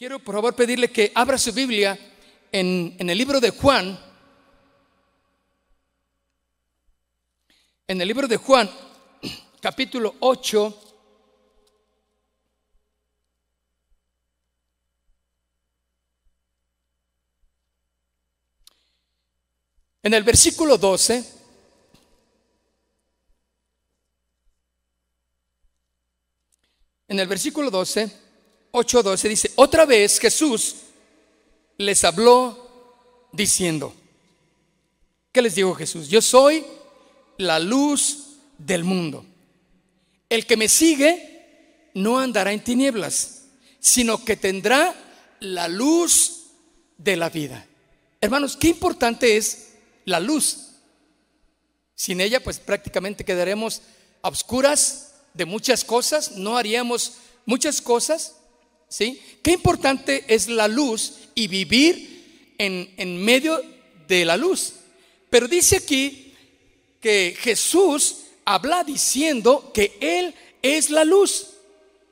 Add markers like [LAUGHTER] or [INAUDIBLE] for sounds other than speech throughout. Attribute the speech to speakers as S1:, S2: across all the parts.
S1: Quiero por favor pedirle que abra su Biblia en, en el libro de Juan. En el libro de Juan, [CLEARS THROAT] capítulo 8. En el versículo 12, en el versículo 12, 8:12 dice, otra vez Jesús les habló diciendo, ¿qué les dijo Jesús? Yo soy la luz del mundo. El que me sigue no andará en tinieblas, sino que tendrá la luz de la vida. Hermanos, qué importante es la luz. Sin ella, pues prácticamente quedaremos a obscuras de muchas cosas, no haríamos muchas cosas. ¿Sí? Qué importante es la luz y vivir en, en medio de la luz. Pero dice aquí que Jesús habla diciendo que Él es la luz,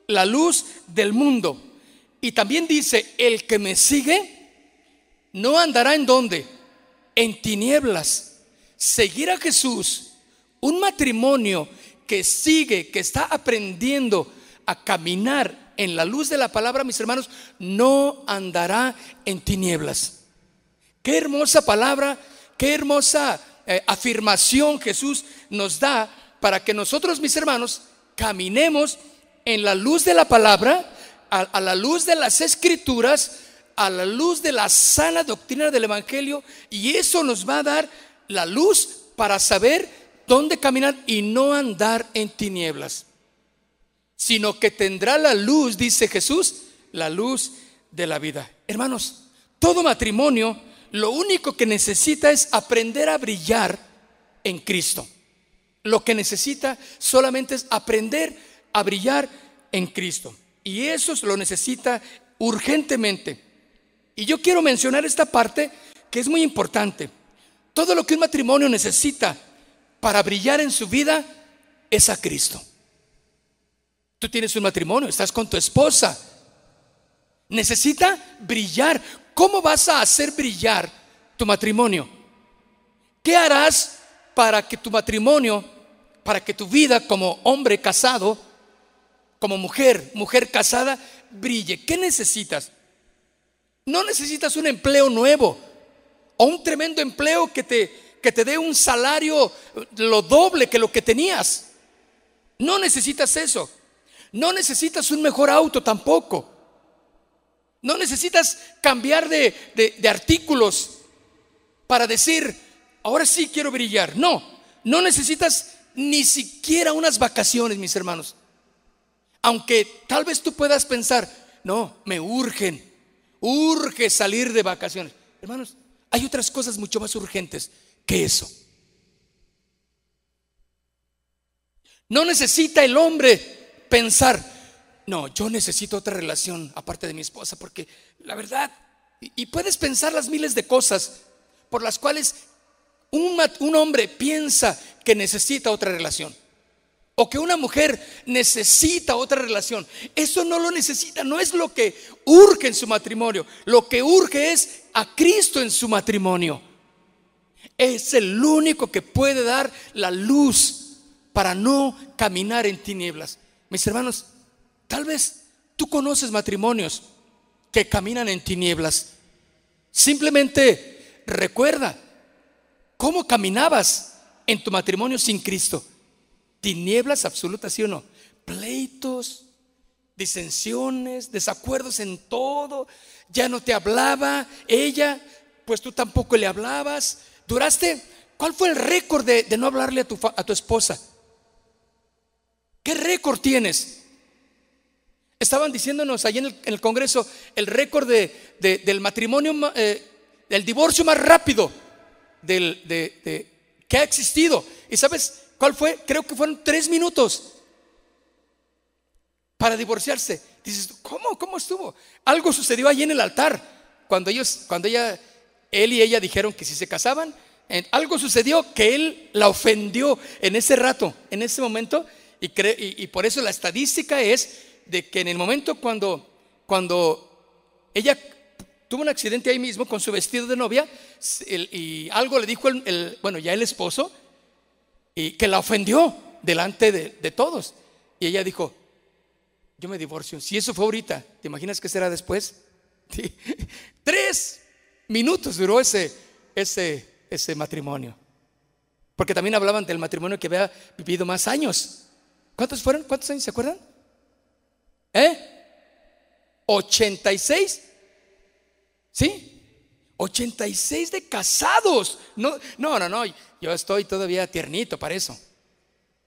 S1: la luz del mundo. Y también dice, el que me sigue no andará en donde? En tinieblas. Seguir a Jesús, un matrimonio que sigue, que está aprendiendo a caminar en la luz de la palabra, mis hermanos, no andará en tinieblas. Qué hermosa palabra, qué hermosa eh, afirmación Jesús nos da para que nosotros, mis hermanos, caminemos en la luz de la palabra, a, la luz de las escrituras, a la luz de la sana doctrina del Evangelio, y eso nos va a dar la luz para saber dónde caminar y no andar en tinieblas sino que tendrá la luz, dice Jesús, la luz de la vida. Hermanos, todo matrimonio lo único que necesita es aprender a brillar en Cristo. Lo que necesita solamente es aprender a brillar en Cristo. Y eso lo necesita urgentemente. Y yo quiero mencionar esta parte que es muy importante. Todo lo que un matrimonio necesita para brillar en su vida es a Cristo. Tú tienes un matrimonio, estás con tu esposa. Necesita brillar. ¿Cómo vas a hacer brillar tu matrimonio? ¿Qué harás para que tu matrimonio, para que tu vida como hombre casado, como mujer, mujer casada, brille? ¿Qué necesitas? No necesitas un empleo nuevo o un tremendo empleo que te, que te dé un salario lo doble que lo que tenías. No necesitas eso. No necesitas un mejor auto tampoco. No necesitas cambiar de, artículos para decir, ahora sí quiero brillar. No, no necesitas ni siquiera unas vacaciones, mis hermanos. Aunque tal vez tú puedas pensar, no, me urgen, urge salir de vacaciones. Hermanos, hay otras cosas mucho más urgentes que eso. No necesita el hombre pensar, no, yo necesito otra relación aparte de mi esposa, porque la verdad, y, puedes pensar las miles de cosas por las cuales un, un hombre piensa que necesita otra relación. O que una mujer necesita otra relación. Eso no lo necesita, no es lo que urge en su matrimonio. Lo que urge es a Cristo en su matrimonio. Es el único que puede dar la luz para no caminar en tinieblas. Mis hermanos, tal vez tú conoces matrimonios que caminan en tinieblas. Simplemente recuerda cómo caminabas en tu matrimonio sin Cristo. Tinieblas absolutas, ¿sí o no? Pleitos, disensiones, desacuerdos en todo. Ya no te hablaba ella, pues tú tampoco le hablabas. Duraste, ¿cuál fue el récord de, no hablarle a tu, a tu esposa? ¿Qué récord tienes? Estaban diciéndonos allí en el, Congreso el récord del matrimonio, eh, del divorcio más rápido que ha existido. ¿Y sabes cuál fue? Creo que fueron tres minutos para divorciarse. Dices, ¿cómo? ¿Cómo estuvo? Algo sucedió allí en el altar. Cuando ellos, cuando ella, él y ella dijeron que si se casaban, algo sucedió que él la ofendió en ese rato, en ese momento, y, por eso la estadística es de que en el momento cuando, cuando ella tuvo un accidente ahí mismo con su vestido de novia y algo le dijo el, bueno, ya el esposo, y que la ofendió delante de, todos. Y ella dijo, yo me divorcio. Si eso fue ahorita, ¿te imaginas qué será después? [LAUGHS] Tres minutos duró ese, ese, ese matrimonio. Porque también hablaban del matrimonio que había vivido más años. ¿Cuántos fueron? ¿Cuántos años se acuerdan? ¿Eh? 86. ¿Sí? 86 de casados. No, no, no, no. Yo estoy todavía tiernito para eso.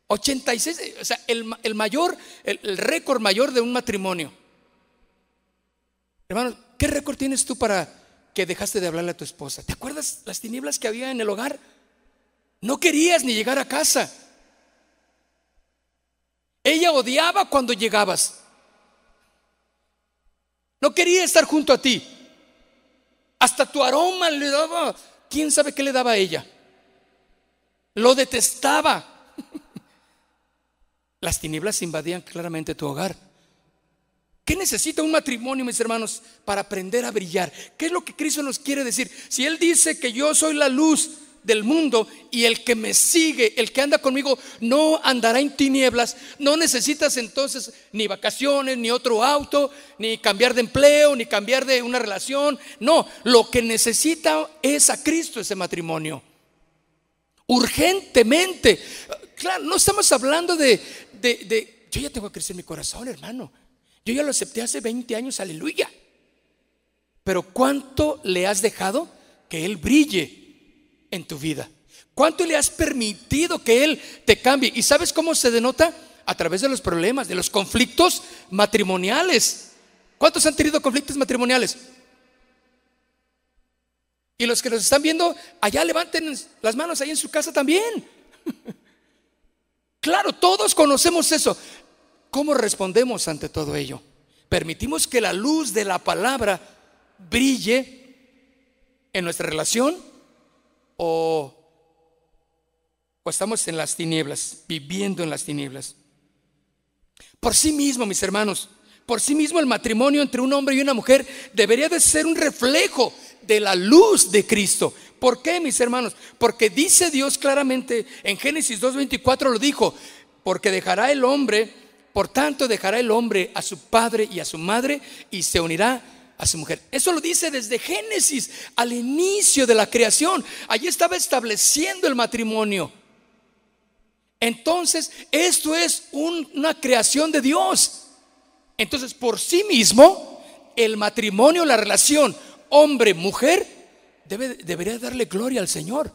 S1: 86, o sea, el, mayor, el, el récord mayor de un matrimonio. Hermano, ¿qué récord tienes tú para que dejaste de hablarle a tu esposa? ¿Te acuerdas las tinieblas que había en el hogar? No querías ni llegar a casa. Ella odiaba cuando llegabas. No quería estar junto a ti. Hasta tu aroma le daba, quién sabe qué le daba a ella. Lo detestaba. [LAUGHS] Las tinieblas invadían claramente tu hogar. ¿Qué necesita un matrimonio, mis hermanos, para aprender a brillar? ¿Qué es lo que Cristo nos quiere decir? Si Él dice que yo soy la luz del mundo y el que me sigue, el que anda conmigo, no andará en tinieblas. No necesitas entonces ni vacaciones, ni otro auto, ni cambiar de empleo, ni cambiar de una relación. No, lo que necesita es a Cristo ese matrimonio. Urgentemente. Claro, no estamos hablando de, de, yo ya tengo que crecer mi corazón, hermano. Yo ya lo acepté hace 20 años, aleluya. Pero ¿cuánto le has dejado que Él brille en tu vida? ¿Cuánto le has permitido que Él te cambie? ¿Y sabes cómo se denota? A través de los problemas, de los conflictos matrimoniales. ¿Cuántos han tenido conflictos matrimoniales? Y los que nos están viendo, allá levanten las manos ahí en su casa también. [LAUGHS] claro, todos conocemos eso. ¿Cómo respondemos ante todo ello? ¿Permitimos que la luz de la palabra brille en nuestra relación? ¿O, estamos en las tinieblas, viviendo en las tinieblas? Por sí mismo, mis hermanos, por sí mismo el matrimonio entre un hombre y una mujer debería de ser un reflejo de la luz de Cristo. ¿Por qué, mis hermanos? Porque dice Dios claramente en Génesis 2.24 lo dijo, porque dejará el hombre, por tanto dejará el hombre a su padre y a su madre y se unirá a mujer. Eso lo dice desde Génesis, al inicio de la creación. Allí estaba estableciendo el matrimonio. Entonces, esto es una creación de Dios. Entonces, por sí mismo, el matrimonio, la relación hombre, mujer, debe, debería darle gloria al Señor.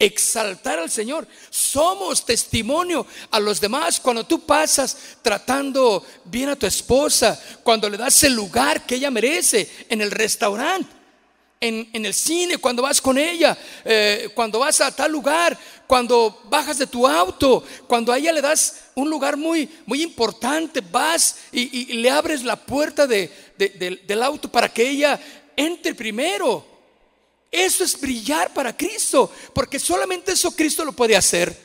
S1: Exaltar al Señor. Somos testimonio a los demás cuando tú pasas tratando bien a tu esposa, cuando le das el lugar que ella merece en el restaurante. En, el cine, cuando vas con ella, eh, cuando vas a tal lugar, cuando bajas de tu auto, cuando a ella le das un lugar muy, muy importante, vas y, le abres la puerta del auto para que ella entre primero. Eso es brillar para Cristo, porque solamente eso Cristo lo puede hacer.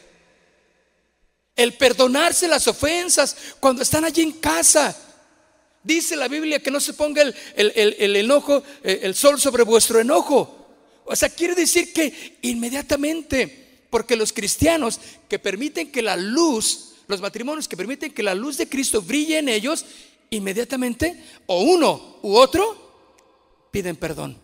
S1: El perdonarse las ofensas cuando están allí en casa. Dice la Biblia que no se ponga el, el, enojo, eh, el sol sobre vuestro enojo. O sea, quiere decir que inmediatamente, porque los cristianos que permiten que la luz, los matrimonios que permiten que la luz de Cristo brille en ellos, inmediatamente, o uno u otro, piden perdón.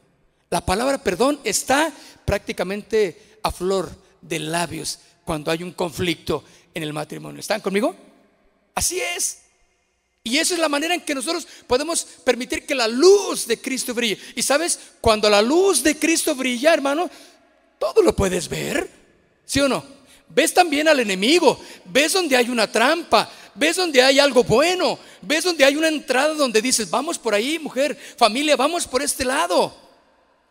S1: La palabra perdón está prácticamente a flor de labios cuando hay un conflicto en el matrimonio. ¿Están conmigo? Así es. Y esa es la manera en que nosotros podemos permitir que la luz de Cristo brille. Y sabes, cuando la luz de Cristo brilla, hermano, todo lo puedes ver. ¿Sí o no? Ves también al enemigo, ves donde hay una trampa, ves donde hay algo bueno, ves donde hay una entrada donde dices, vamos por ahí, mujer, familia, vamos por este lado.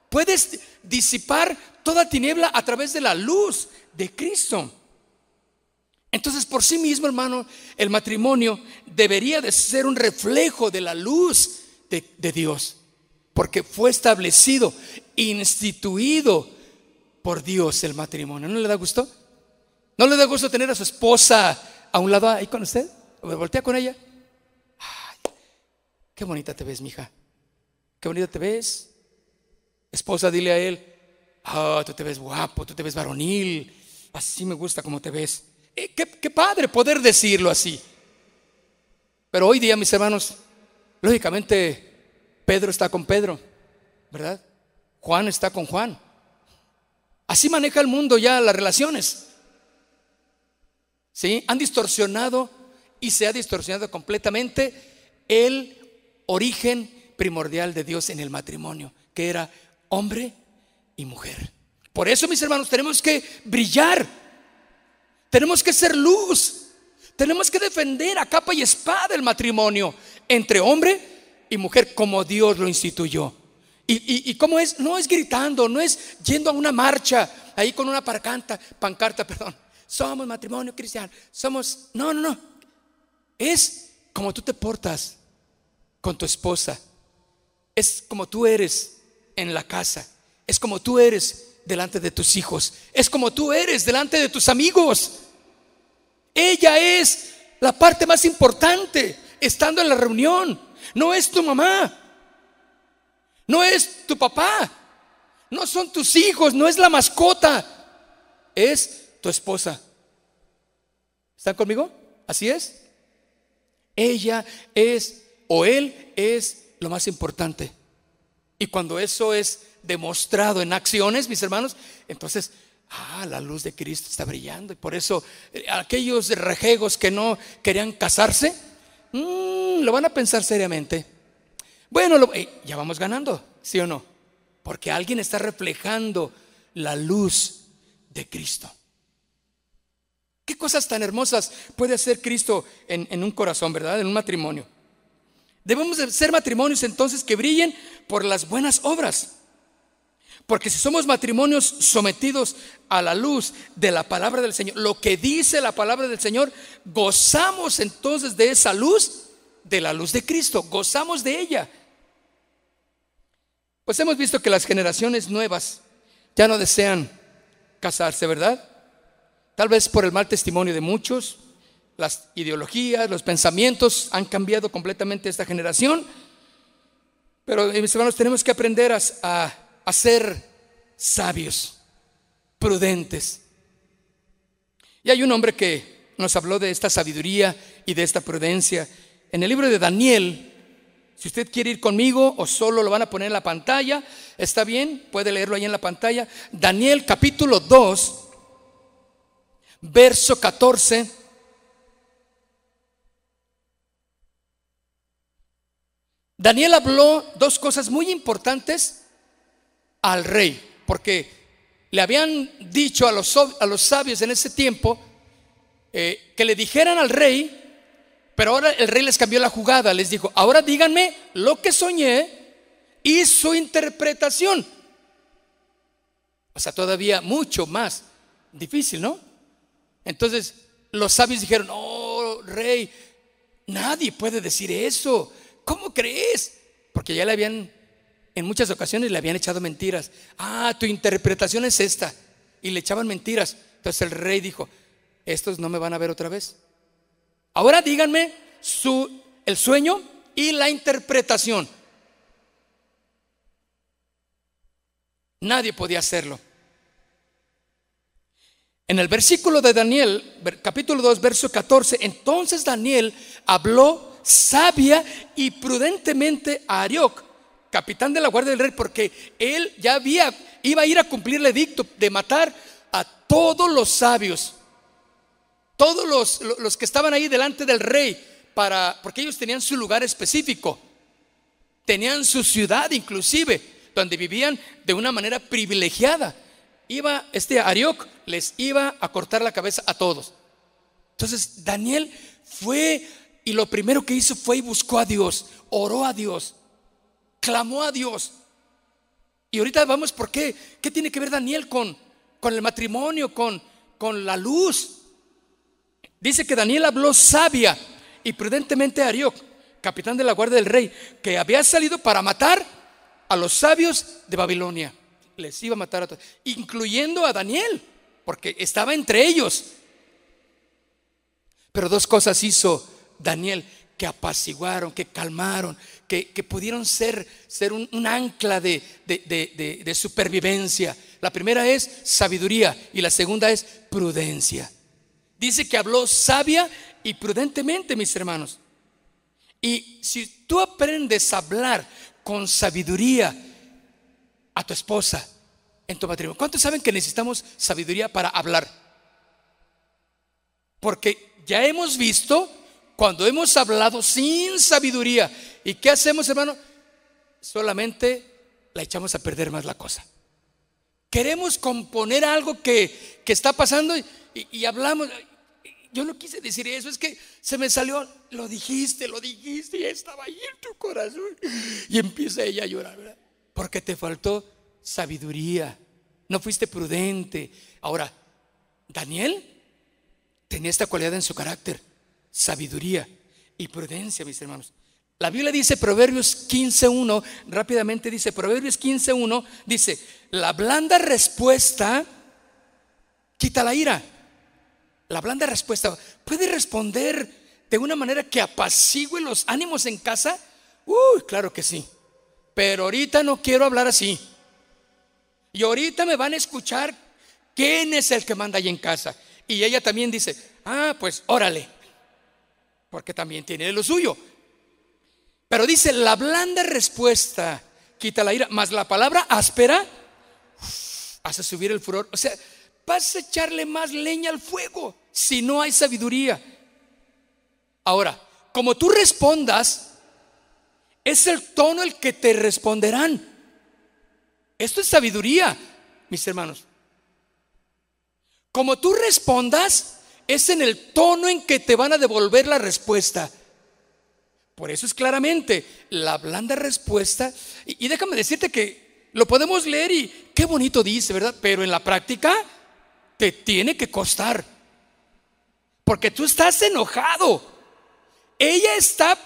S1: Puedes disipar toda tiniebla a través de la luz de Cristo. Entonces, por sí mismo, hermano, el matrimonio debería de ser un reflejo de la luz de, Dios, porque fue establecido, instituido por Dios el matrimonio. ¿No le da gusto? ¿No le da gusto tener a su esposa a un lado ahí con usted? Voltea con ella. Qué bonita te ves, mija. qué bonito te ves. Esposa, dile a él, oh, tú te ves guapo, tú te ves varonil, así me gusta como te ves. Eh, qué, qué padre poder decirlo así. Pero hoy día, mis hermanos, lógicamente Pedro está con Pedro, ¿verdad? Juan está con Juan. Así maneja el mundo ya las relaciones. ¿Sí? Han distorsionado y se ha distorsionado completamente el origen primordial de Dios en el matrimonio, que era hombre y mujer. Por eso, mis hermanos, tenemos que brillar. Tenemos que ser luz. Tenemos que defender a capa y espada el matrimonio entre hombre y mujer como Dios lo instituyó. ¿Y, cómo es? No es gritando, no es yendo a una marcha ahí con una pancarta, pancarta, [LAUGHS] perdón. Somos matrimonio cristiano, somos... No, no, no. Es como tú te portas con tu esposa. Es como tú eres en la casa. Es como tú eres delante de tus hijos. Es como tú eres delante de tus amigos. Ella es la parte más importante estando en la reunión. No es tu mamá. No es tu papá. No son tus hijos. No es la mascota. Es tu esposa. ¿Están conmigo? Así es. Ella es o él es lo más importante. Y cuando eso es demostrado en acciones, mis hermanos, entonces, ah, la luz de Cristo está brillando. Y por eso eh, aquellos rejegos que no querían casarse, mm, lo van a pensar seriamente. Bueno, eh, ya vamos ganando, ¿sí o no? Porque alguien está reflejando la luz de Cristo. ¿Qué cosas tan hermosas puede hacer Cristo en, en un corazón, verdad? En un matrimonio. Debemos de ser matrimonios entonces que brillen por las buenas obras. Porque si somos matrimonios sometidos a la luz de la palabra del Señor, lo que dice la palabra del Señor, gozamos entonces de esa luz, de la luz de Cristo, gozamos de ella. Pues hemos visto que las generaciones nuevas ya no desean casarse, ¿verdad? Tal vez por el mal testimonio de muchos, las ideologías, los pensamientos han cambiado completamente esta generación. Pero mis hermanos, tenemos que aprender a, a ser sabios, prudentes. Y hay un hombre que nos habló de esta sabiduría y de esta prudencia. En el libro de Daniel, si usted quiere ir conmigo o solo lo van a poner en la pantalla, está bien, puede leerlo ahí en la pantalla. Daniel capítulo 2, verso 14. Daniel habló dos cosas muy importantes al rey, porque le habían dicho a los, a los sabios en ese tiempo eh, que le dijeran al rey pero ahora el rey les cambió la jugada, les dijo, ahora díganme lo que soñé y su interpretación. O sea, todavía mucho más difícil, ¿no? Entonces los sabios dijeron, oh, rey, nadie puede decir eso. ¿Cómo crees? Porque ya le habían, en muchas ocasiones le habían echado mentiras. Ah, tu interpretación es esta. Y le echaban mentiras. Entonces el rey dijo, estos no me van a ver otra vez. Ahora díganme su, el sueño y la interpretación. Nadie podía hacerlo. En el versículo de Daniel, capítulo 2, verso 14, entonces Daniel habló sabia y prudentemente a Arioc, capitán de la guardia del rey, porque él ya había, iba a ir a cumplir el edicto de matar a todos los sabios todos los, los que estaban ahí delante del rey, para, porque ellos tenían su lugar específico, tenían su ciudad inclusive, donde vivían de una manera privilegiada. Iba, este Arioc les iba a cortar la cabeza a todos. Entonces Daniel fue y lo primero que hizo fue y buscó a Dios, oró a Dios, clamó a Dios. Y ahorita vamos por qué. ¿Qué tiene que ver Daniel con, con el matrimonio, con, con la luz? Dice que Daniel habló sabia y prudentemente a Arioc, capitán de la guardia del rey, que había salido para matar a los sabios de Babilonia. Les iba a matar a todos, incluyendo a Daniel, porque estaba entre ellos. Pero dos cosas hizo Daniel que apaciguaron, que calmaron, que, pudieron ser, ser un, ancla de, de supervivencia. La primera es sabiduría y la segunda es prudencia. Dice que habló sabia y prudentemente, mis hermanos. Y si tú aprendes a hablar con sabiduría a tu esposa en tu matrimonio, ¿cuántos saben que necesitamos sabiduría para hablar? Porque ya hemos visto cuando hemos hablado sin sabiduría. ¿Y qué hacemos, hermano? Solamente la echamos a perder más la cosa. Queremos componer algo que, está pasando y, y hablamos. Yo no quise decir eso, es que se me salió, lo dijiste, lo dijiste y estaba ahí en tu corazón. Y empieza ella a llorar, ¿verdad? Porque te faltó sabiduría, no fuiste prudente. Ahora, Daniel tenía esta cualidad en su carácter, sabiduría y prudencia, mis hermanos. La Biblia dice Proverbios 15.1, rápidamente dice Proverbios 15.1, dice, la blanda respuesta quita la ira la blanda respuesta, ¿puede responder de una manera que apacigüe los ánimos en casa? Uy, claro que sí. Pero ahorita no quiero hablar así. Y ahorita me van a escuchar quién es el que manda ahí en casa. Y ella también dice, ah, pues órale, porque también tiene lo suyo. Pero dice, la blanda respuesta quita la ira, más la palabra áspera hace subir el furor. O sea, vas a echarle más leña al fuego si no hay sabiduría. Ahora, como tú respondas, es el tono el que te responderán. Esto es sabiduría, mis hermanos. Como tú respondas, es en el tono en que te van a devolver la respuesta. Por eso es claramente la blanda respuesta. Y, déjame decirte que lo podemos leer y qué bonito dice, ¿verdad? Pero en la práctica te tiene que costar. Porque tú estás enojado. Ella está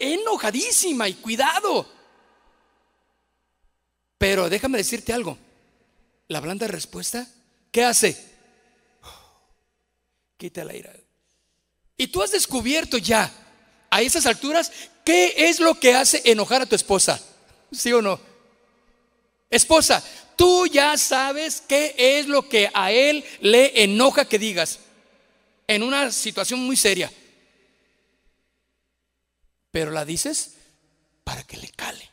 S1: enojadísima y cuidado. Pero déjame decirte algo. La blanda respuesta, ¿qué hace? Quita la ira. Y tú has descubierto ya, a esas alturas, qué es lo que hace enojar a tu esposa. ¿Sí o no? Esposa, tú ya sabes qué es lo que a él le enoja que digas en una situación muy seria. Pero la dices para que le cale.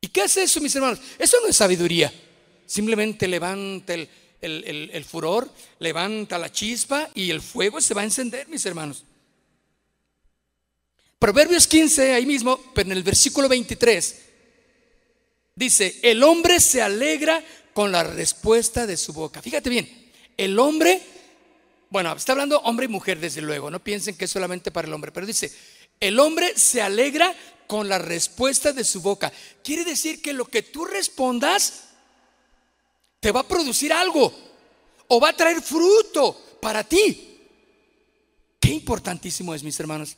S1: ¿Y qué hace eso, mis hermanos? Eso no es sabiduría. Simplemente levanta el, el, furor, levanta la chispa y el fuego se va a encender, mis hermanos. Proverbios 15, ahí mismo, pero en el versículo 23, Dice, el hombre se alegra con la respuesta de su boca. Fíjate bien, el hombre, bueno, está hablando hombre y mujer desde luego, no piensen que es solamente para el hombre, pero dice, el hombre se alegra con la respuesta de su boca. Quiere decir que lo que tú respondas te va a producir algo o va a traer fruto para ti. Qué importantísimo es, mis hermanos,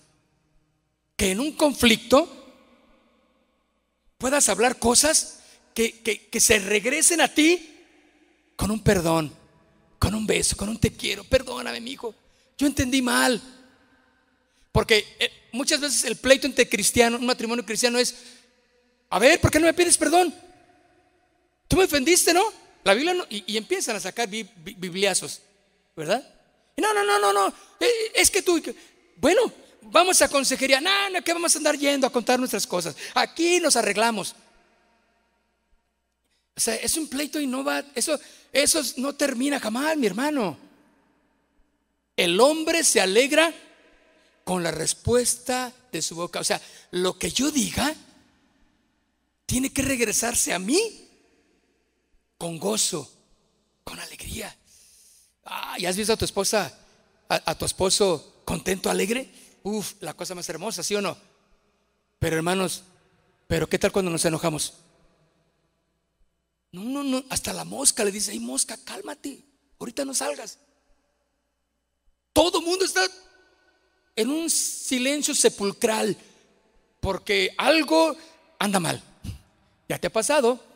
S1: que en un conflicto puedas hablar cosas que, se regresen a ti con un perdón, con un beso, con un te quiero. Perdóname, mi hijo. Yo entendí mal. Porque eh, muchas veces el pleito entre cristianos, un matrimonio cristiano es, a ver, ¿por qué no me pides perdón? Tú me ofendiste, ¿no? La Biblia no, y, empiezan a sacar bibliazos, ¿verdad? No, no, no, no, no. Eh, es que tú, bueno, vamos a consejería. No, no, que vamos a andar yendo a contar nuestras cosas. Aquí nos arreglamos. O sea, es un pleito y no va, eso, eso no termina jamás, mi hermano. El hombre se alegra con la respuesta de su boca. O sea, lo que yo diga tiene que regresarse a mí con gozo, con alegría. Ah, ¿y has visto a tu esposa, a tu esposo contento, alegre? Uf, la cosa más hermosa, ¿sí o no? Pero hermanos, pero ¿qué tal cuando nos enojamos? No, no, no, hasta la mosca le dice, ay mosca, cálmate, ahorita no salgas. Todo mundo está en un silencio sepulcral porque algo anda mal. Ya te ha pasado.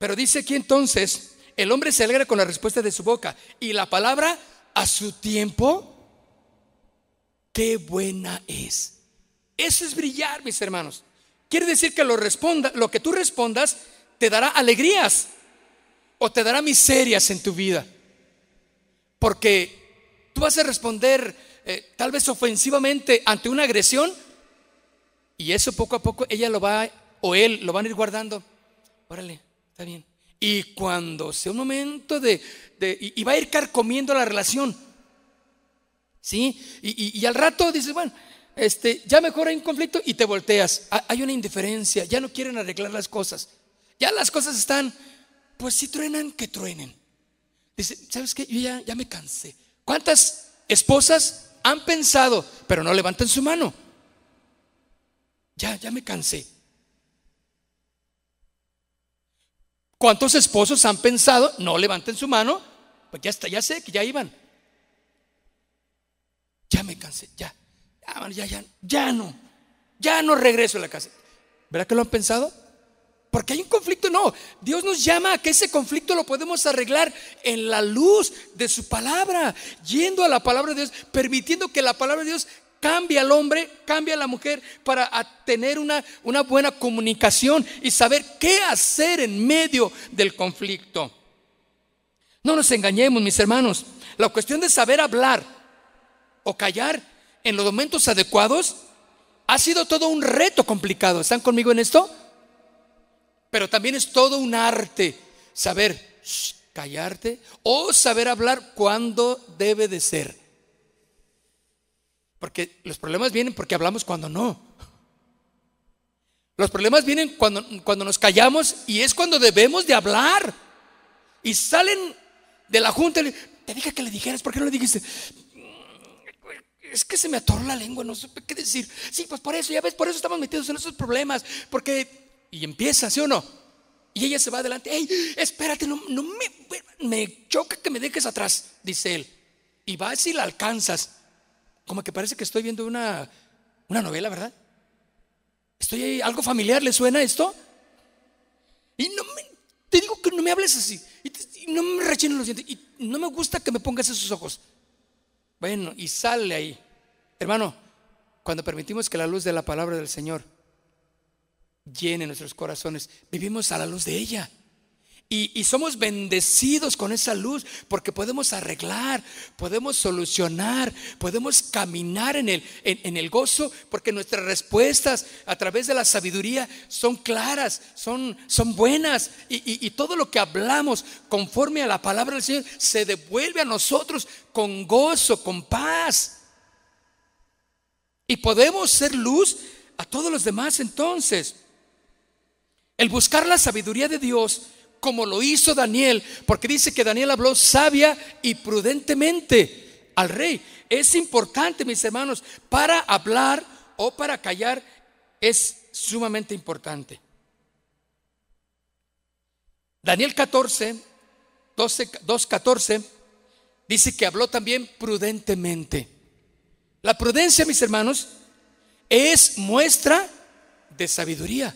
S1: Pero dice aquí entonces, el hombre se alegra con la respuesta de su boca y la palabra a su tiempo qué buena es. Eso es brillar, mis hermanos. Quiere decir que lo, responda, lo que tú respondas te dará alegrías o te dará miserias en tu vida. Porque tú vas a responder eh, tal vez ofensivamente ante una agresión y eso poco a poco ella lo va o él lo van a ir guardando. Órale, bien. Y cuando sea un momento de, y, va a ir carcomiendo la relación. ¿Sí? Y, y al rato dices, bueno, este, ya mejor hay un conflicto y te volteas. Hay una indiferencia, ya no quieren arreglar las cosas. Ya las cosas están, pues si truenan, que truenen. Dice, ¿sabes qué? Yo ya, ya me cansé. ¿Cuántas esposas han pensado, pero no levantan su mano? Ya, ya me cansé. ¿Cuántos esposos han pensado, no levanten su mano? Pues ya está, ya sé que ya iban. Ya me cansé, ya. Ya, ya, ya no, ya no regreso a la casa. ¿Verdad que lo han pensado? Porque hay un conflicto, no. Dios nos llama a que ese conflicto lo podemos arreglar en la luz de su palabra, yendo a la palabra de Dios, permitiendo que la palabra de Dios cambie al hombre, cambie a la mujer para tener una, una buena comunicación y saber qué hacer en medio del conflicto. No nos engañemos, mis hermanos. La cuestión de saber hablar o callar en los momentos adecuados, ha sido todo un reto complicado. ¿Están conmigo en esto? Pero también es todo un arte saber callarte o saber hablar cuando debe de ser. Porque los problemas vienen porque hablamos cuando no. Los problemas vienen cuando, cuando nos callamos y es cuando debemos de hablar. Y salen de la junta y te dije que le dijeras, ¿por qué no le dijiste? es que se me atoró la lengua, no supe qué decir. Sí, pues por eso, ya ves, por eso estamos metidos en esos problemas. Porque, y empieza, ¿sí o no? Y ella se va adelante. Hey, espérate, no, me, me choca que me dejes atrás, dice él. Y va si la alcanzas. Como que parece que estoy viendo una, una novela, ¿verdad? Estoy ahí, algo familiar, ¿le suena esto? Y no me, te digo que no me hables así. Y, no me rechinen los dientes. Y no me gusta que me pongas esos ojos. Bueno, y sale ahí. Hermano, cuando permitimos que la luz de la palabra del Señor llene nuestros corazones, vivimos a la luz de ella. Y, somos bendecidos con esa luz porque podemos arreglar, podemos solucionar, podemos caminar en el, en, el gozo porque nuestras respuestas a través de la sabiduría son claras, son, son buenas y, y todo lo que hablamos conforme a la palabra del Señor se devuelve a nosotros con gozo, con paz. Y podemos ser luz a todos los demás entonces. El buscar la sabiduría de Dios como lo hizo Daniel, porque dice que Daniel habló sabia y prudentemente al rey. Es importante, mis hermanos, para hablar o para callar es sumamente importante. Daniel 14, 12, 2, 14 dice que habló también prudentemente. La prudencia, mis hermanos, es muestra de sabiduría.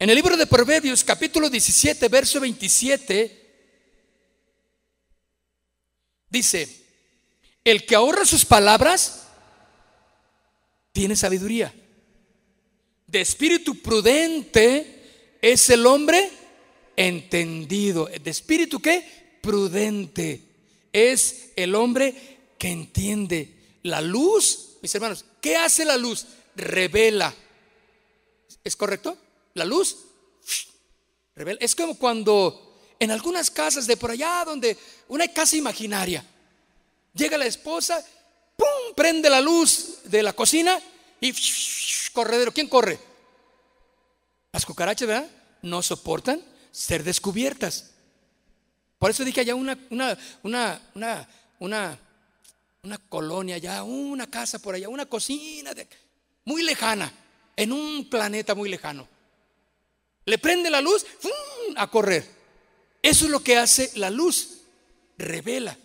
S1: En el libro de Proverbios, capítulo 17, verso 27, dice, el que ahorra sus palabras tiene sabiduría. De espíritu prudente es el hombre entendido. ¿De espíritu qué? Prudente. Es el hombre que entiende. La luz, mis hermanos, ¿qué hace la luz? Revela. ¿Es correcto? La luz. Es como cuando en algunas casas de por allá, donde una casa imaginaria, llega la esposa, ¡pum! prende la luz de la cocina y corredero. ¿Quién corre? Las cucarachas, ¿verdad? No soportan ser descubiertas. Por eso dije allá una, una, una, una, una, colonia allá, una casa por allá, una cocina muy lejana, en un planeta muy lejano le prende la luz, a correr. Eso es lo que hace la luz, revela.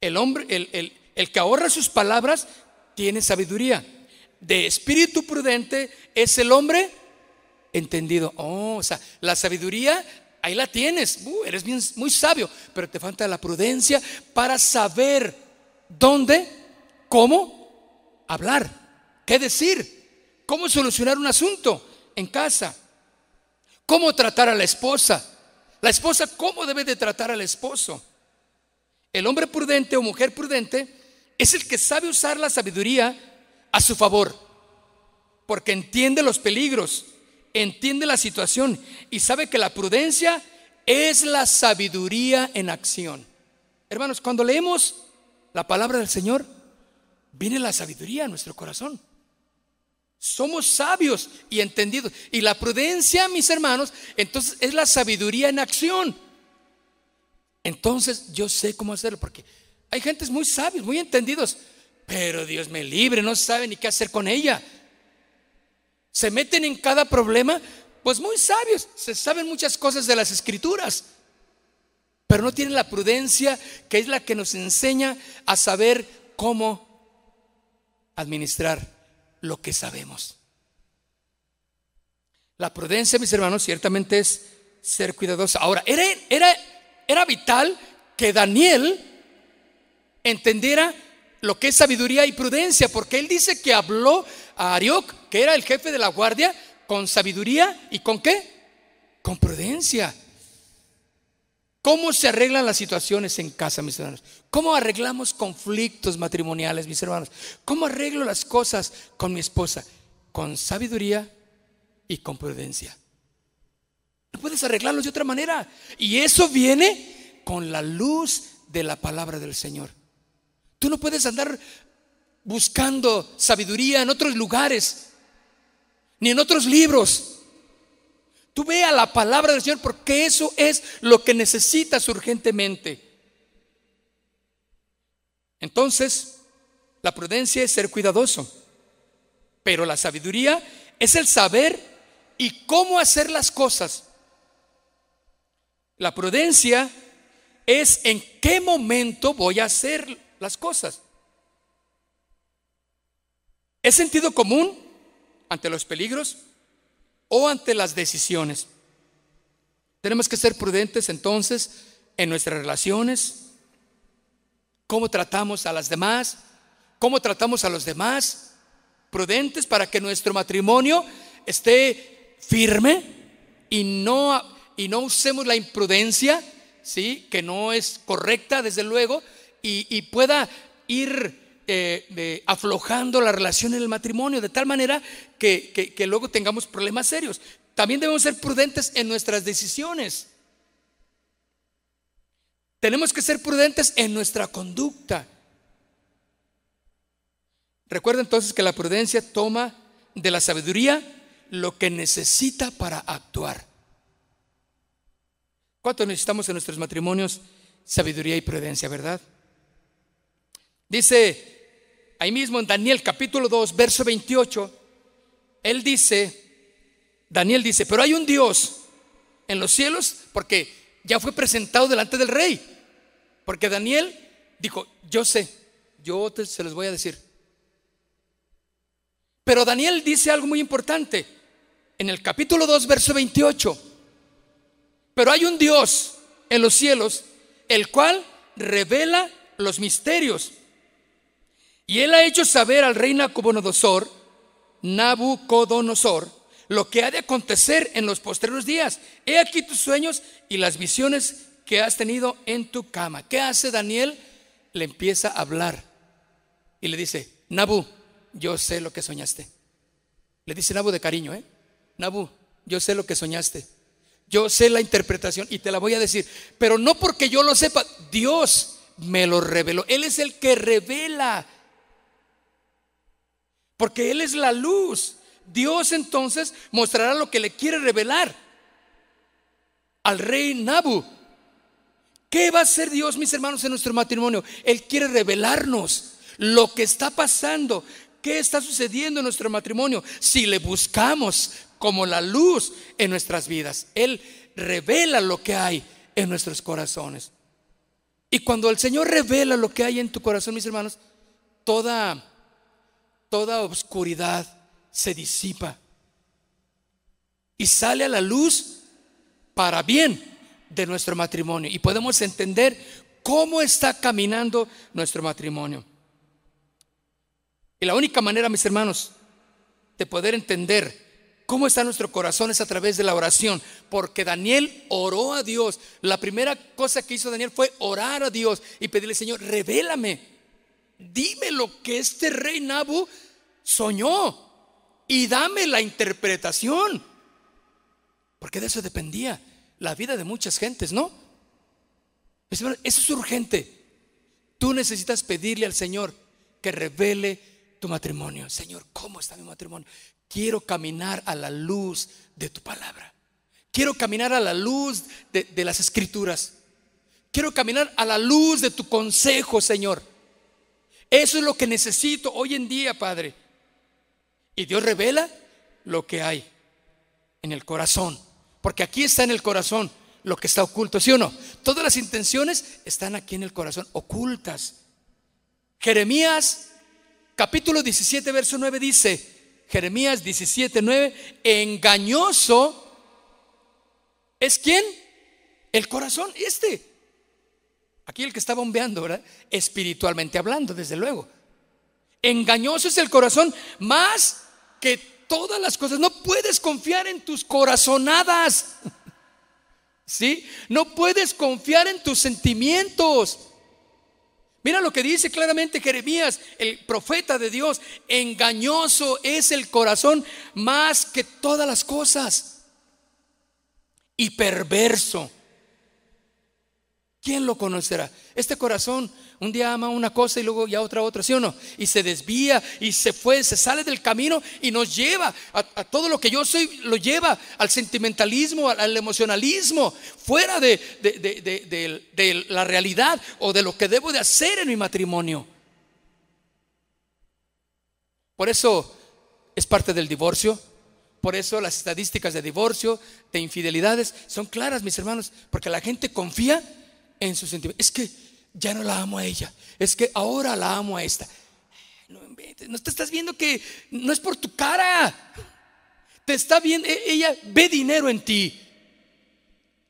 S1: El hombre, el, el que ahorra sus palabras, tiene sabiduría. De espíritu prudente es el hombre entendido. Oh, o sea, la sabiduría ahí la tienes. Uh, eres bien, muy sabio, pero te falta la prudencia para saber dónde, cómo hablar, qué decir, cómo solucionar un asunto en casa, cómo tratar a la esposa, la esposa cómo debe de tratar al esposo. El hombre prudente o mujer prudente es el que sabe usar la sabiduría a su favor, porque entiende los peligros, entiende la situación y sabe que la prudencia es la sabiduría en acción. Hermanos, cuando leemos la palabra del Señor, viene la sabiduría a nuestro corazón. Somos sabios y entendidos. Y la prudencia, mis hermanos, entonces es la sabiduría en acción. Entonces yo sé cómo hacerlo, porque hay gentes muy sabios, muy entendidos, pero Dios me libre, no sabe ni qué hacer con ella. Se meten en cada problema, pues muy sabios, se saben muchas cosas de las escrituras, pero no tienen la prudencia que es la que nos enseña a saber cómo administrar lo que sabemos. La prudencia, mis hermanos, ciertamente es ser cuidadosa. Ahora, era, era, era vital que Daniel entendiera lo que es sabiduría y prudencia, porque él dice que habló a Arioc, que era el jefe de la guardia, con sabiduría y con qué? Con prudencia. ¿Cómo se arreglan las situaciones en casa, mis hermanos? ¿Cómo arreglamos conflictos matrimoniales, mis hermanos? ¿Cómo arreglo las cosas con mi esposa? Con sabiduría y con prudencia. No puedes arreglarlos de otra manera. Y eso viene con la luz de la palabra del Señor. Tú no puedes andar buscando sabiduría en otros lugares, ni en otros libros. Tú ve a la palabra del Señor porque eso es lo que necesitas urgentemente. Entonces, la prudencia es ser cuidadoso, pero la sabiduría es el saber y cómo hacer las cosas. La prudencia es en qué momento voy a hacer las cosas. ¿Es sentido común ante los peligros? O ante las decisiones. Tenemos que ser prudentes entonces en nuestras relaciones, cómo tratamos a las demás, cómo tratamos a los demás, prudentes para que nuestro matrimonio esté firme y no, y no usemos la imprudencia, ¿sí? que no es correcta desde luego, y pueda ir eh, aflojando la relación en el matrimonio, de tal manera que, luego tengamos problemas serios. También debemos ser prudentes en nuestras decisiones. Tenemos que ser prudentes en nuestra conducta. Recuerda entonces que la prudencia toma de la sabiduría lo que necesita para actuar. ¿Cuánto necesitamos en nuestros matrimonios sabiduría y prudencia, verdad? Dice ahí mismo en Daniel capítulo 2, verso 28, él dice, Daniel dice, pero hay un Dios en los cielos porque ya fue presentado delante del rey. Porque Daniel dijo, yo sé, yo se les voy a decir. Pero Daniel dice algo muy importante en el capítulo 2, verso 28. Pero hay un Dios en los cielos, el cual revela los misterios y él ha hecho saber al rey Nabucodonosor, Nabucodonosor, lo que ha de acontecer en los postreros días. He aquí tus sueños y las visiones que has tenido en tu cama. ¿Qué hace Daniel? Le empieza a hablar y le dice, Nabu, yo sé lo que soñaste. Le dice Nabu de cariño, ¿eh? Nabu, yo sé lo que soñaste. Yo sé la interpretación y te la voy a decir, pero no porque yo lo sepa, Dios me lo reveló. Él es el que revela porque Él es la luz. Dios entonces mostrará lo que le quiere revelar al rey Nabu. ¿Qué va a hacer Dios, mis hermanos, en nuestro matrimonio? Él quiere revelarnos lo que está pasando, qué está sucediendo en nuestro matrimonio, si le buscamos como la luz en nuestras vidas. Él revela lo que hay en nuestros corazones. Y cuando el Señor revela lo que hay en tu corazón, mis hermanos, toda toda oscuridad se disipa y sale a la luz para bien de nuestro matrimonio. Y podemos entender cómo está caminando nuestro matrimonio. Y la única manera, mis hermanos, de poder entender cómo está nuestro corazón es a través de la oración, porque Daniel oró a Dios. La primera cosa que hizo Daniel fue orar a Dios y pedirle, Señor, revélame, dime lo que este rey Nabu soñó y dame la interpretación. Porque de eso dependía la vida de muchas gentes, ¿no? Eso es urgente. Tú necesitas pedirle al Señor que revele tu matrimonio. Señor, ¿cómo está mi matrimonio? Quiero caminar a la luz de tu palabra. Quiero caminar a la luz de, de las escrituras. Quiero caminar a la luz de tu consejo, Señor. Eso es lo que necesito hoy en día, Padre. Y Dios revela lo que hay en el corazón. Porque aquí está en el corazón lo que está oculto, ¿sí o no? Todas las intenciones están aquí en el corazón, ocultas. Jeremías capítulo 17, verso 9 dice, Jeremías 17, 9, engañoso es quién? El corazón, este. Aquí el que está bombeando, ¿verdad? Espiritualmente hablando, desde luego. Engañoso es el corazón más que todas las cosas. No puedes confiar en tus corazonadas. ¿Sí? No puedes confiar en tus sentimientos. Mira lo que dice claramente Jeremías, el profeta de Dios. Engañoso es el corazón más que todas las cosas. Y perverso. ¿Quién lo conocerá? Este corazón un día ama una cosa y luego ya otra otra, ¿sí o no? Y se desvía y se fue, se sale del camino y nos lleva a, todo lo que yo soy, lo lleva al sentimentalismo, al, emocionalismo, fuera de, de la realidad o de lo que debo de hacer en mi matrimonio. Por eso es parte del divorcio. Por eso las estadísticas de divorcio, de infidelidades, son claras, mis hermanos, porque la gente confía en sus sentimientos. Es que ya no la amo a ella, es que ahora la amo a esta. No, te estás viendo que no es por tu cara. Te está viendo, e, ella ve dinero en ti.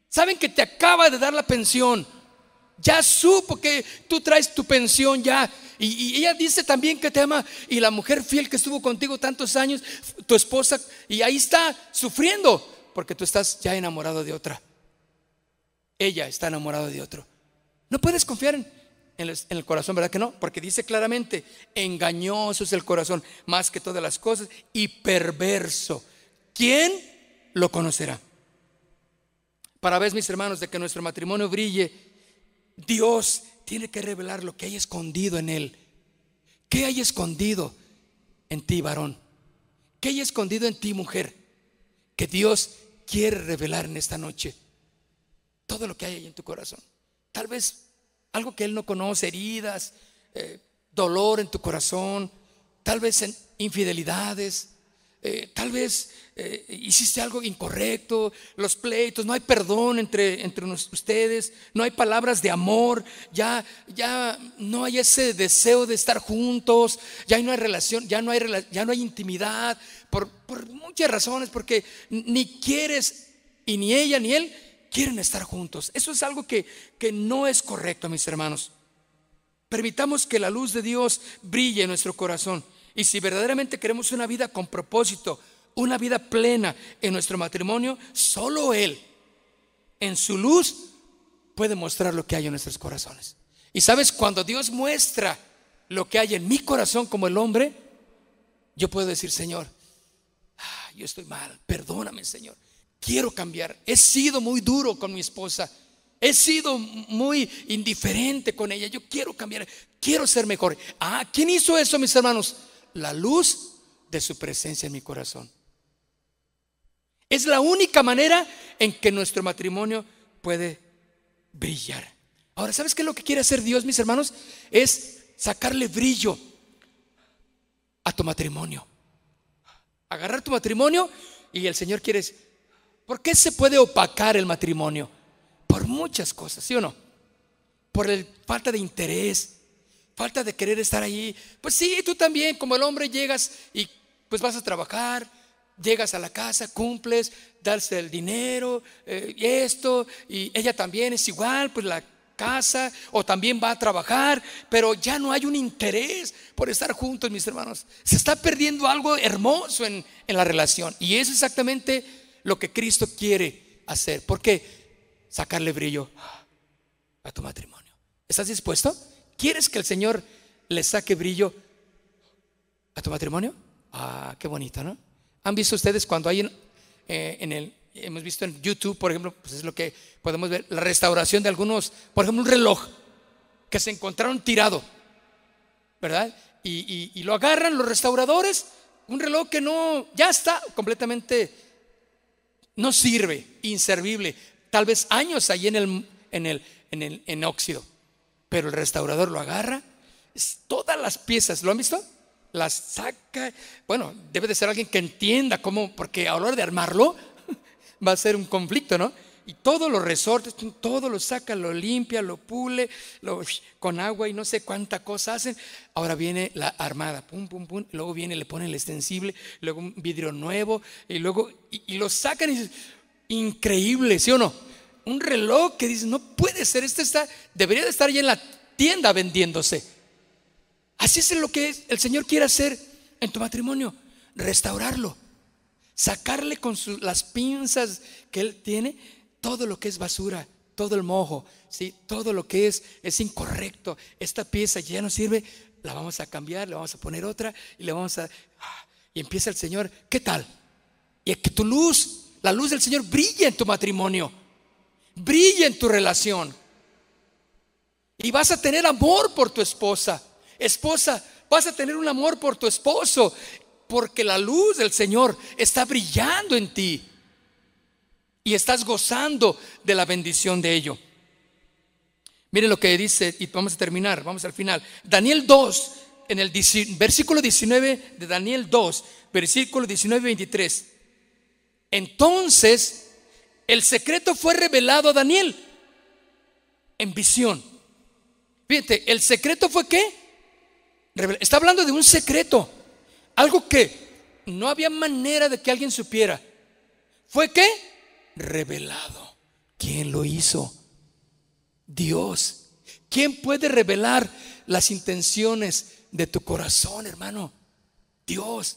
S1: Saben que te acaba de dar la pensión. Ya supo que tú traes tu pensión ya. Y, ella dice también que te ama. Y la mujer fiel que estuvo contigo tantos años, tu esposa, y ahí está sufriendo porque tú estás ya enamorado de otra ella está enamorada de otro. No puedes confiar en, el, corazón, ¿verdad que no? Porque dice claramente, engañoso es el corazón más que todas las cosas y perverso. ¿Quién lo conocerá? Para ver, mis hermanos, de que nuestro matrimonio brille, Dios tiene que revelar lo que hay escondido en él. ¿Qué hay escondido en ti, varón? ¿Qué hay escondido en ti, mujer? Que Dios quiere revelar en esta noche todo lo que hay ahí en tu corazón. Tal vez algo que Él no conoce, heridas, eh, dolor en tu corazón, tal vez infidelidades, eh, tal vez eh, hiciste algo incorrecto, los pleitos, no hay perdón entre, entre ustedes, no hay palabras de amor, ya, ya no hay ese deseo de estar juntos, ya no hay relación, ya no hay, ya no hay intimidad, por, por muchas razones, porque ni quieres, y ni ella ni él quieren estar juntos. Eso es algo que, que no es correcto, mis hermanos. Permitamos que la luz de Dios brille en nuestro corazón. Y si verdaderamente queremos una vida con propósito, una vida plena en nuestro matrimonio, solo Él, en su luz, puede mostrar lo que hay en nuestros corazones. Y sabes, cuando Dios muestra lo que hay en mi corazón como el hombre, yo puedo decir, Señor, ah, yo estoy mal, perdóname, Señor quiero cambiar. He sido muy duro con mi esposa. He sido muy indiferente con ella. Yo quiero cambiar. Quiero ser mejor. Ah, ¿quién hizo eso, mis hermanos? La luz de su presencia en mi corazón. Es la única manera en que nuestro matrimonio puede brillar. Ahora, ¿sabes qué es lo que quiere hacer Dios, mis hermanos? Es sacarle brillo a tu matrimonio. Agarrar tu matrimonio y el Señor quiere ¿Por qué se puede opacar el matrimonio? Por muchas cosas, ¿sí o no? Por el falta de interés, falta de querer estar ahí. Pues sí, tú también, como el hombre llegas y pues vas a trabajar, llegas a la casa, cumples, darse el dinero, eh, y esto, y ella también es igual, pues la casa o también va a trabajar, pero ya no hay un interés por estar juntos, mis hermanos. Se está perdiendo algo hermoso en, en la relación. Y es exactamente lo que Cristo quiere hacer. ¿Por qué? Sacarle brillo a tu matrimonio. ¿Estás dispuesto? ¿Quieres que el Señor le saque brillo a tu matrimonio? Ah, qué bonito, ¿no? ¿Han visto ustedes cuando hay en, eh, el, hemos visto en YouTube, por ejemplo, pues es lo que podemos ver, la restauración de algunos, por ejemplo, un reloj que se encontraron tirado, ¿verdad? Y, y lo agarran los restauradores, un reloj que no, ya está completamente, no sirve, inservible, tal vez años ahí en el, en el, en el en óxido, pero el restaurador lo agarra, todas las piezas, ¿lo han visto? Las saca, bueno, debe de ser alguien que entienda cómo, porque a la hora de armarlo, [LAUGHS] va a ser un conflicto, ¿no? Y todos los resortes, todo lo saca, lo limpia, lo pule, con agua y no sé cuánta cosa hacen. Ahora viene la armada, pum, pum, pum. Luego viene, le ponen el extensible, luego un vidrio nuevo, y luego, y, lo sacan y increíble, ¿sí o no? Un reloj que dice, no puede ser, este está, debería de estar ya en la tienda vendiéndose. Así es lo que el Señor quiere hacer en tu matrimonio, restaurarlo sacarle con las pinzas que él tiene todo lo que es basura, todo el mojo, ¿sí? todo lo que es, es incorrecto. Esta pieza ya no sirve, la vamos a cambiar, le vamos a poner otra y le vamos a... Ah, y empieza el Señor, ¿qué tal? Y que tu luz, la luz del Señor brille en tu matrimonio, brille en tu relación. Y vas a tener amor por tu esposa. Esposa, vas a tener un amor por tu esposo porque la luz del Señor está brillando en ti y estás gozando de la bendición de ello. Miren lo que dice, y vamos a terminar, vamos al final. Daniel 2, en el versículo 19 de Daniel 2, versículo 19 y 23. Entonces, el secreto fue revelado a Daniel en visión. Fíjate, el secreto fue qué? Está hablando de un secreto. Algo que no había manera de que alguien supiera. ¿Fue qué? Revelado. ¿Quién lo hizo? Dios. ¿Quién puede revelar las intenciones de tu corazón, hermano? Dios.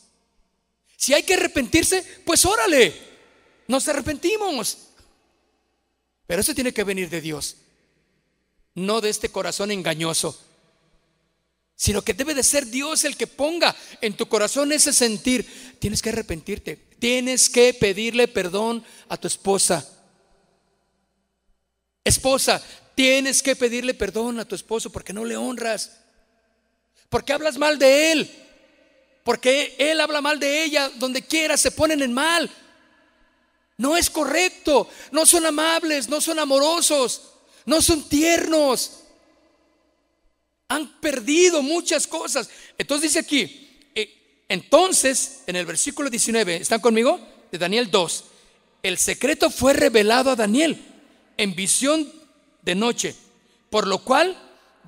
S1: Si hay que arrepentirse, pues órale. Nos arrepentimos. Pero eso tiene que venir de Dios. No de este corazón engañoso sino que debe de ser Dios el que ponga en tu corazón ese sentir. Tienes que arrepentirte, tienes que pedirle perdón a tu esposa. Esposa, tienes que pedirle perdón a tu esposo porque no le honras, porque hablas mal de él, porque él habla mal de ella, donde quiera se ponen en mal. No es correcto, no son amables, no son amorosos, no son tiernos. Han perdido muchas cosas. Entonces dice aquí, eh, entonces, en el versículo 19, ¿están conmigo? De Daniel 2, el secreto fue revelado a Daniel en visión de noche, por lo cual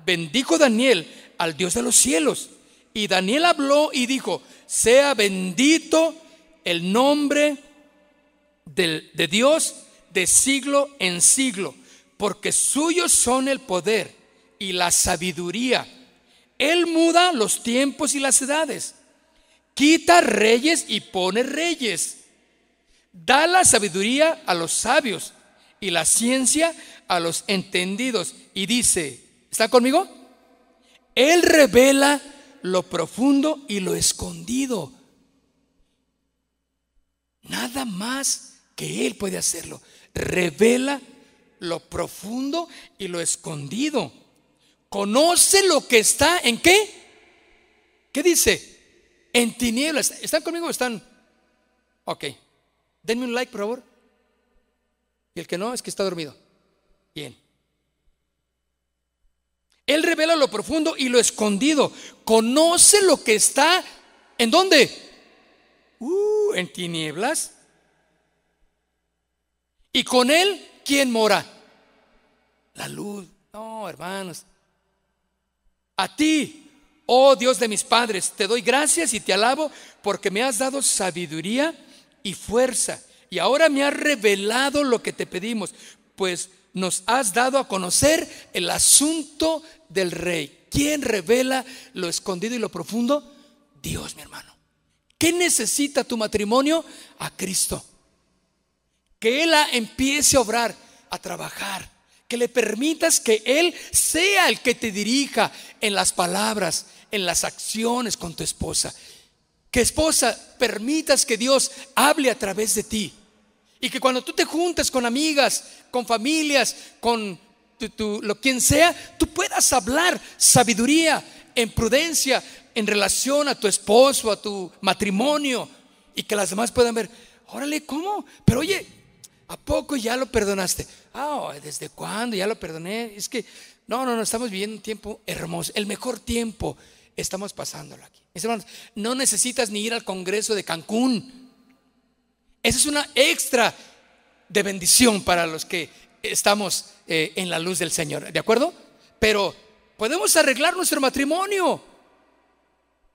S1: bendijo Daniel al Dios de los cielos. Y Daniel habló y dijo, sea bendito el nombre de Dios de siglo en siglo, porque suyos son el poder y la sabiduría. Él muda los tiempos y las edades. Quita reyes y pone reyes. Da la sabiduría a los sabios y la ciencia a los entendidos. Y dice, ¿está conmigo? Él revela lo profundo y lo escondido. Nada más que Él puede hacerlo. Revela lo profundo y lo escondido conoce lo que está en qué? ¿Qué dice? En tinieblas. ¿Están conmigo o están? Ok. Denme un like, por favor. Y el que no, es que está dormido. Bien. Él revela lo profundo y lo escondido. Conoce lo que está. ¿En dónde? Uh, en tinieblas. Y con él, ¿quién mora? La luz. No, hermanos. A ti, oh Dios de mis padres, te doy gracias y te alabo porque me has dado sabiduría y fuerza. Y ahora me has revelado lo que te pedimos, pues nos has dado a conocer el asunto del rey. ¿Quién revela lo escondido y lo profundo? Dios, mi hermano. ¿Qué necesita tu matrimonio? A Cristo. Que Él empiece a obrar, a trabajar. Que le permitas que Él sea el que te dirija en las palabras, en las acciones con tu esposa. Que esposa, permitas que Dios hable a través de ti. Y que cuando tú te juntes con amigas, con familias, con lo quien sea, tú puedas hablar sabiduría, en prudencia, en relación a tu esposo, a tu matrimonio, y que las demás puedan ver, órale, ¿cómo? Pero oye, ¿a poco ya lo perdonaste? Ah, ¿desde cuándo? Ya lo perdoné. Es que, no, no, no, estamos viviendo un tiempo hermoso, el mejor tiempo estamos pasándolo aquí. Mis hermanos, no necesitas ni ir al Congreso de Cancún. Esa es una extra de bendición para los que estamos eh, en la luz del Señor, ¿de acuerdo? Pero podemos arreglar nuestro matrimonio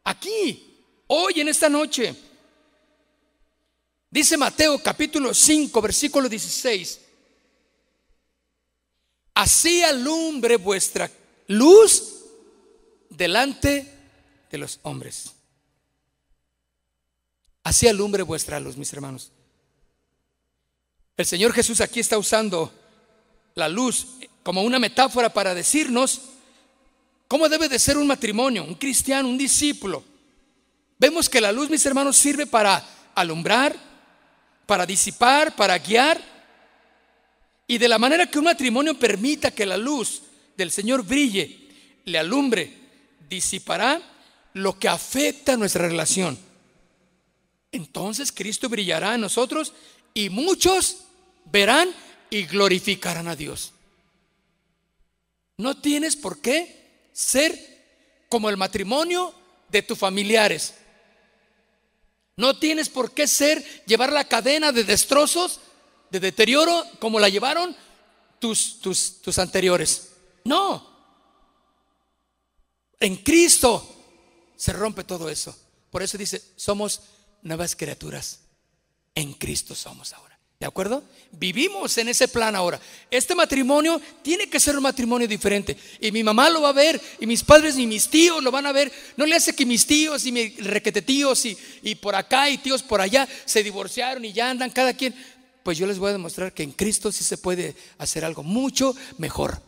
S1: aquí, hoy, en esta noche. Dice Mateo capítulo 5, versículo 16. Así alumbre vuestra luz delante de los hombres. Así alumbre vuestra luz, mis hermanos. El Señor Jesús aquí está usando la luz como una metáfora para decirnos cómo debe de ser un matrimonio, un cristiano, un discípulo. Vemos que la luz, mis hermanos, sirve para alumbrar, para disipar, para guiar. Y de la manera que un matrimonio permita que la luz del Señor brille, le alumbre, disipará lo que afecta a nuestra relación. Entonces Cristo brillará en nosotros y muchos verán y glorificarán a Dios. No tienes por qué ser como el matrimonio de tus familiares. No tienes por qué ser, llevar la cadena de destrozos, de deterioro, como la llevaron tus, tus, tus anteriores. No. En Cristo se rompe todo eso. Por eso dice, somos nuevas criaturas. En Cristo somos ahora. ¿De acuerdo? Vivimos en ese plan ahora. Este matrimonio tiene que ser un matrimonio diferente. Y mi mamá lo va a ver, y mis padres y mis tíos lo van a ver. No le hace que mis tíos y mis requetetíos y, y por acá y tíos por allá se divorciaron y ya andan cada quien. Pues yo les voy a demostrar que en Cristo sí se puede hacer algo mucho mejor.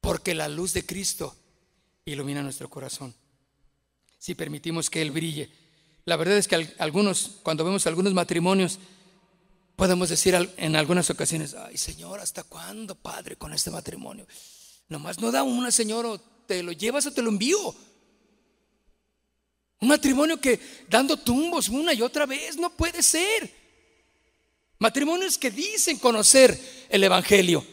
S1: Porque la luz de Cristo ilumina nuestro corazón. Si permitimos que Él brille la verdad es que algunos, cuando vemos algunos matrimonios, podemos decir en algunas ocasiones, ay Señor, ¿hasta cuándo, Padre, con este matrimonio? Nomás no da una, Señor, o te lo llevas o te lo envío. Un matrimonio que dando tumbos una y otra vez no puede ser. Matrimonios que dicen conocer el Evangelio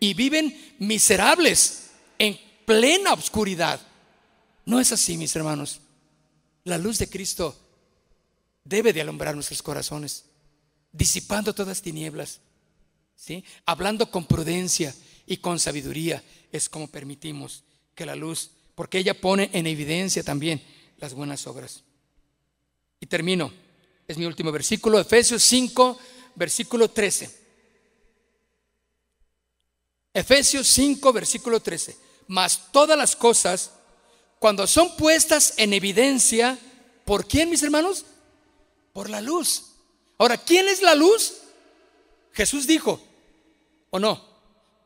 S1: y viven miserables en plena oscuridad. No es así, mis hermanos. La luz de Cristo debe de alumbrar nuestros corazones, disipando todas tinieblas, ¿sí? Hablando con prudencia y con sabiduría es como permitimos que la luz, porque ella pone en evidencia también las buenas obras. Y termino, es mi último versículo, Efesios 5, versículo 13. Efesios 5, versículo 13. Mas todas las cosas cuando son puestas en evidencia, ¿por quién, mis hermanos? Por la luz. Ahora, ¿quién es la luz? Jesús dijo, ¿o no?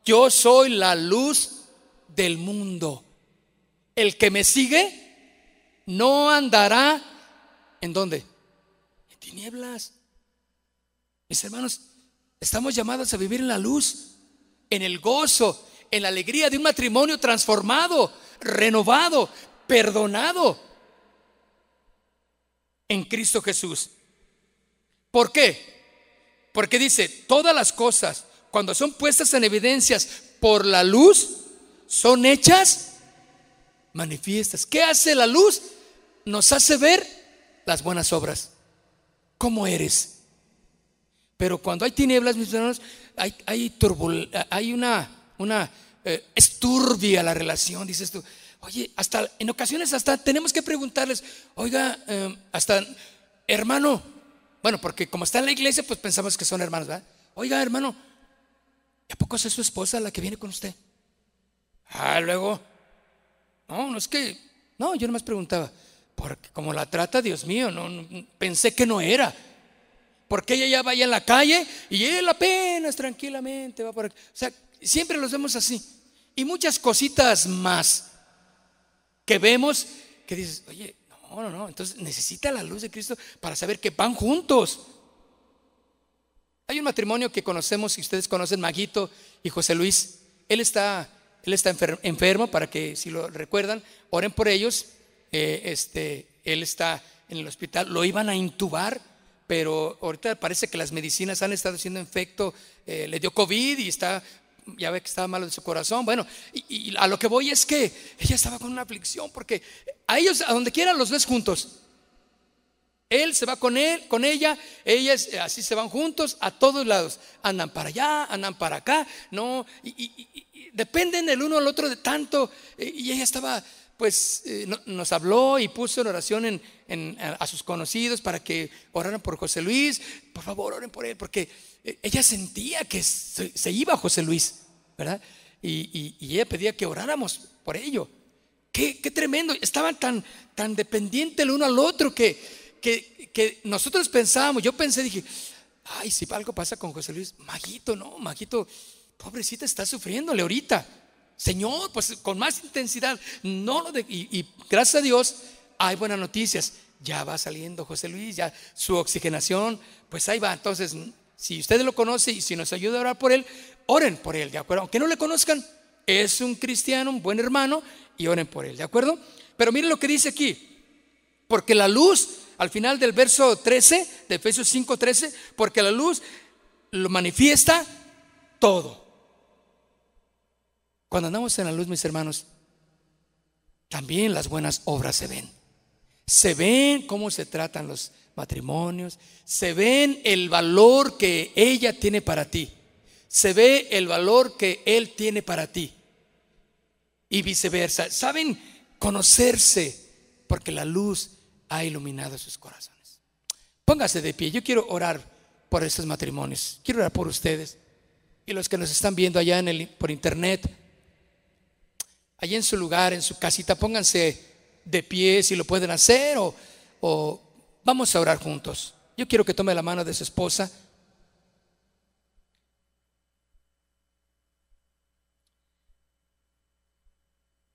S1: Yo soy la luz del mundo. El que me sigue no andará en dónde? En tinieblas. Mis hermanos, estamos llamados a vivir en la luz, en el gozo, en la alegría de un matrimonio transformado, renovado, perdonado en Cristo Jesús. ¿Por qué? Porque dice, todas las cosas, cuando son puestas en evidencias por la luz, son hechas manifiestas. ¿Qué hace la luz? Nos hace ver las buenas obras. ¿Cómo eres? Pero cuando hay tinieblas, mis hermanos, hay, hay, hay una, una eh, esturbia la relación, dices tú. Oye, hasta en ocasiones hasta tenemos que preguntarles, oiga, em, hasta hermano, bueno, porque como está en la iglesia, pues pensamos que son hermanos, ¿verdad? Oiga, hermano, ¿a poco es su esposa la que viene con usted? Ah, luego, no, no es que, no, yo nomás preguntaba, porque como la trata, Dios mío, no, pensé que no era. Porque ella ya vaya en la calle y él apenas tranquilamente va por aquí. O sea, siempre los vemos así. Y muchas cositas más que vemos que dices, oye, no, no, no. Entonces necesita la luz de Cristo para saber que van juntos. Hay un matrimonio que conocemos, y ustedes conocen, Maguito y José Luis. Él está, él está enfermo, para que si lo recuerdan, oren por ellos. Eh, este, él está en el hospital, lo iban a intubar, pero ahorita parece que las medicinas han estado haciendo efecto, eh, le dio COVID y está, ya ve que estaba malo de su corazón. Bueno, y, a lo que voy es que ella estaba con una aflicción, porque a ellos, a donde quiera, los ves juntos. Él se va con él, con ella, ellas eh, así se van juntos a todos lados. Andan para allá, andan para acá, no, y, dependen el uno al otro de tanto. Y ella estaba pues eh, nos habló y puso en oración en, a, sus conocidos para que oraran por José Luis. Por favor, oren por él, porque eh, ella sentía que se, iba José Luis, ¿verdad? Y, ella pedía que oráramos por ello. Qué, tremendo. Estaban tan, tan dependientes el uno al otro que, que, nosotros pensábamos, yo pensé, dije, ay, si algo pasa con José Luis, Majito, no, Majito, pobrecita, está sufriéndole ahorita. Señor, pues con más intensidad. No lo de, y, gracias a Dios hay buenas noticias. Ya va saliendo José Luis, ya su oxigenación, pues ahí va. Entonces, si usted lo conoce y si nos ayuda a orar por él, oren por él, ¿de acuerdo? Aunque no le conozcan, es un cristiano, un buen hermano, y oren por él, ¿de acuerdo? Pero miren lo que dice aquí, porque la luz, al final del verso 13, de Efesios 5, 13, porque la luz lo manifiesta todo. Cuando andamos en la luz, mis hermanos, también las buenas obras se ven. Se ven cómo se tratan los matrimonios, se ven el valor que ella tiene para ti, se ve el valor que él tiene para ti y viceversa. Saben conocerse porque la luz ha iluminado sus corazones. Póngase de pie, yo quiero orar por estos matrimonios, quiero orar por ustedes y los que nos están viendo allá en el, por internet allí en su lugar, en su casita, pónganse de pie si lo pueden hacer o, vamos a orar juntos. Yo quiero que tome la mano de su esposa.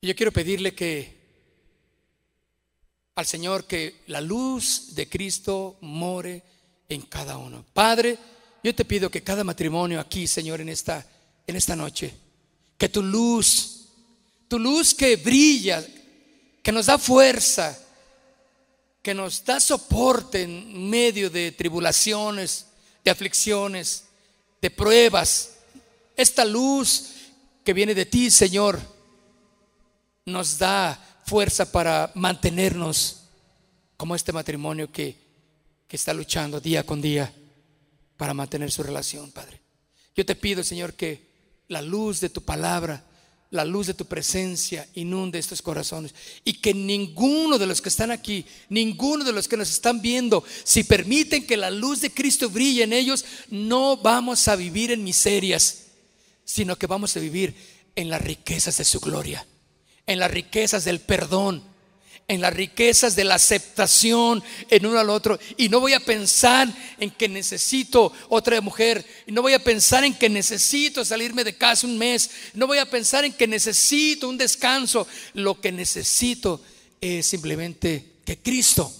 S1: Y yo quiero pedirle que al Señor que la luz de Cristo more en cada uno. Padre, yo te pido que cada matrimonio aquí, Señor, en esta, en esta noche, que tu luz tu luz que brilla, que nos da fuerza, que nos da soporte en medio de tribulaciones, de aflicciones, de pruebas. Esta luz que viene de ti, Señor, nos da fuerza para mantenernos como este matrimonio que, que está luchando día con día para mantener su relación, Padre. Yo te pido, Señor, que la luz de tu palabra la luz de tu presencia inunde estos corazones. Y que ninguno de los que están aquí, ninguno de los que nos están viendo, si permiten que la luz de Cristo brille en ellos, no vamos a vivir en miserias, sino que vamos a vivir en las riquezas de su gloria, en las riquezas del perdón, en las riquezas de la aceptación en uno al otro. Y no voy a pensar en que necesito otra mujer. Y no voy a pensar en que necesito salirme de casa un mes. No voy a pensar en que necesito un descanso. Lo que necesito es simplemente que Cristo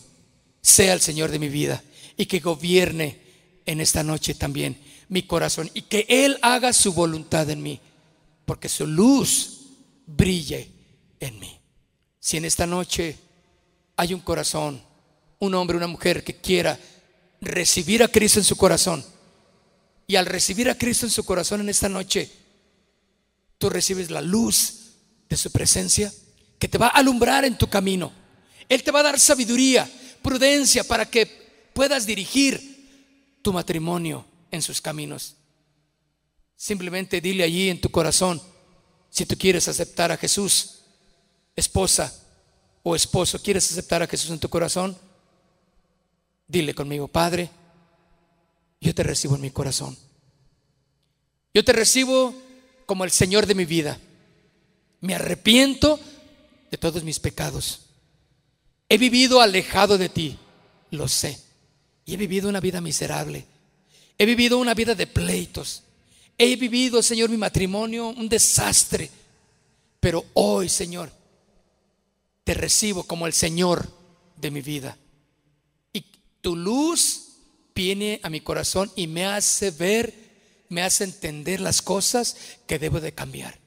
S1: sea el Señor de mi vida y que gobierne en esta noche también mi corazón y que Él haga su voluntad en mí, porque su luz brille en mí. Si en esta noche hay un corazón, un hombre, una mujer que quiera recibir a Cristo en su corazón, y al recibir a Cristo en su corazón en esta noche, tú recibes la luz de su presencia que te va a alumbrar en tu camino. Él te va a dar sabiduría, prudencia para que puedas dirigir tu matrimonio en sus caminos. Simplemente dile allí en tu corazón, si tú quieres aceptar a Jesús, esposa o esposo, ¿quieres aceptar a Jesús en tu corazón? Dile conmigo, Padre, yo te recibo en mi corazón. Yo te recibo como el Señor de mi vida. Me arrepiento de todos mis pecados. He vivido alejado de ti, lo sé. Y he vivido una vida miserable. He vivido una vida de pleitos. He vivido, Señor, mi matrimonio un desastre. Pero hoy, Señor, te recibo como el Señor de mi vida. Y tu luz viene a mi corazón y me hace ver, me hace entender las cosas que debo de cambiar.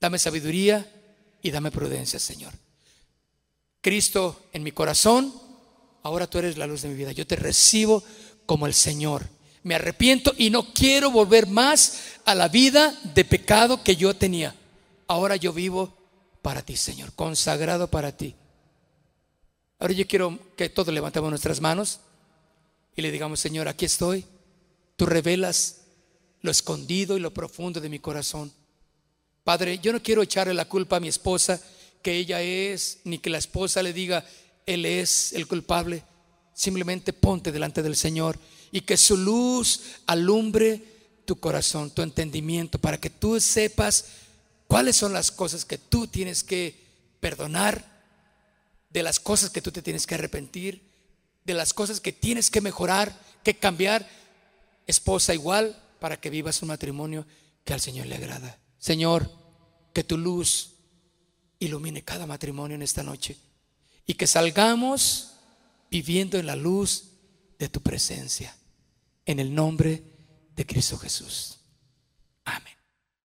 S1: Dame sabiduría y dame prudencia, Señor. Cristo en mi corazón, ahora tú eres la luz de mi vida. Yo te recibo como el Señor. Me arrepiento y no quiero volver más a la vida de pecado que yo tenía. Ahora yo vivo para ti, Señor, consagrado para ti. Ahora yo quiero que todos levantemos nuestras manos y le digamos, Señor, aquí estoy. Tú revelas lo escondido y lo profundo de mi corazón. Padre, yo no quiero echarle la culpa a mi esposa, que ella es, ni que la esposa le diga, Él es el culpable. Simplemente ponte delante del Señor y que su luz alumbre tu corazón, tu entendimiento, para que tú sepas cuáles son las cosas que tú tienes que perdonar, de las cosas que tú te tienes que arrepentir de las cosas que tienes que mejorar, que cambiar. Esposa igual para que vivas un matrimonio que al Señor le agrada. Señor, que tu luz ilumine cada matrimonio en esta noche y que salgamos viviendo en la luz de tu presencia. En el nombre de Cristo Jesús. Amén.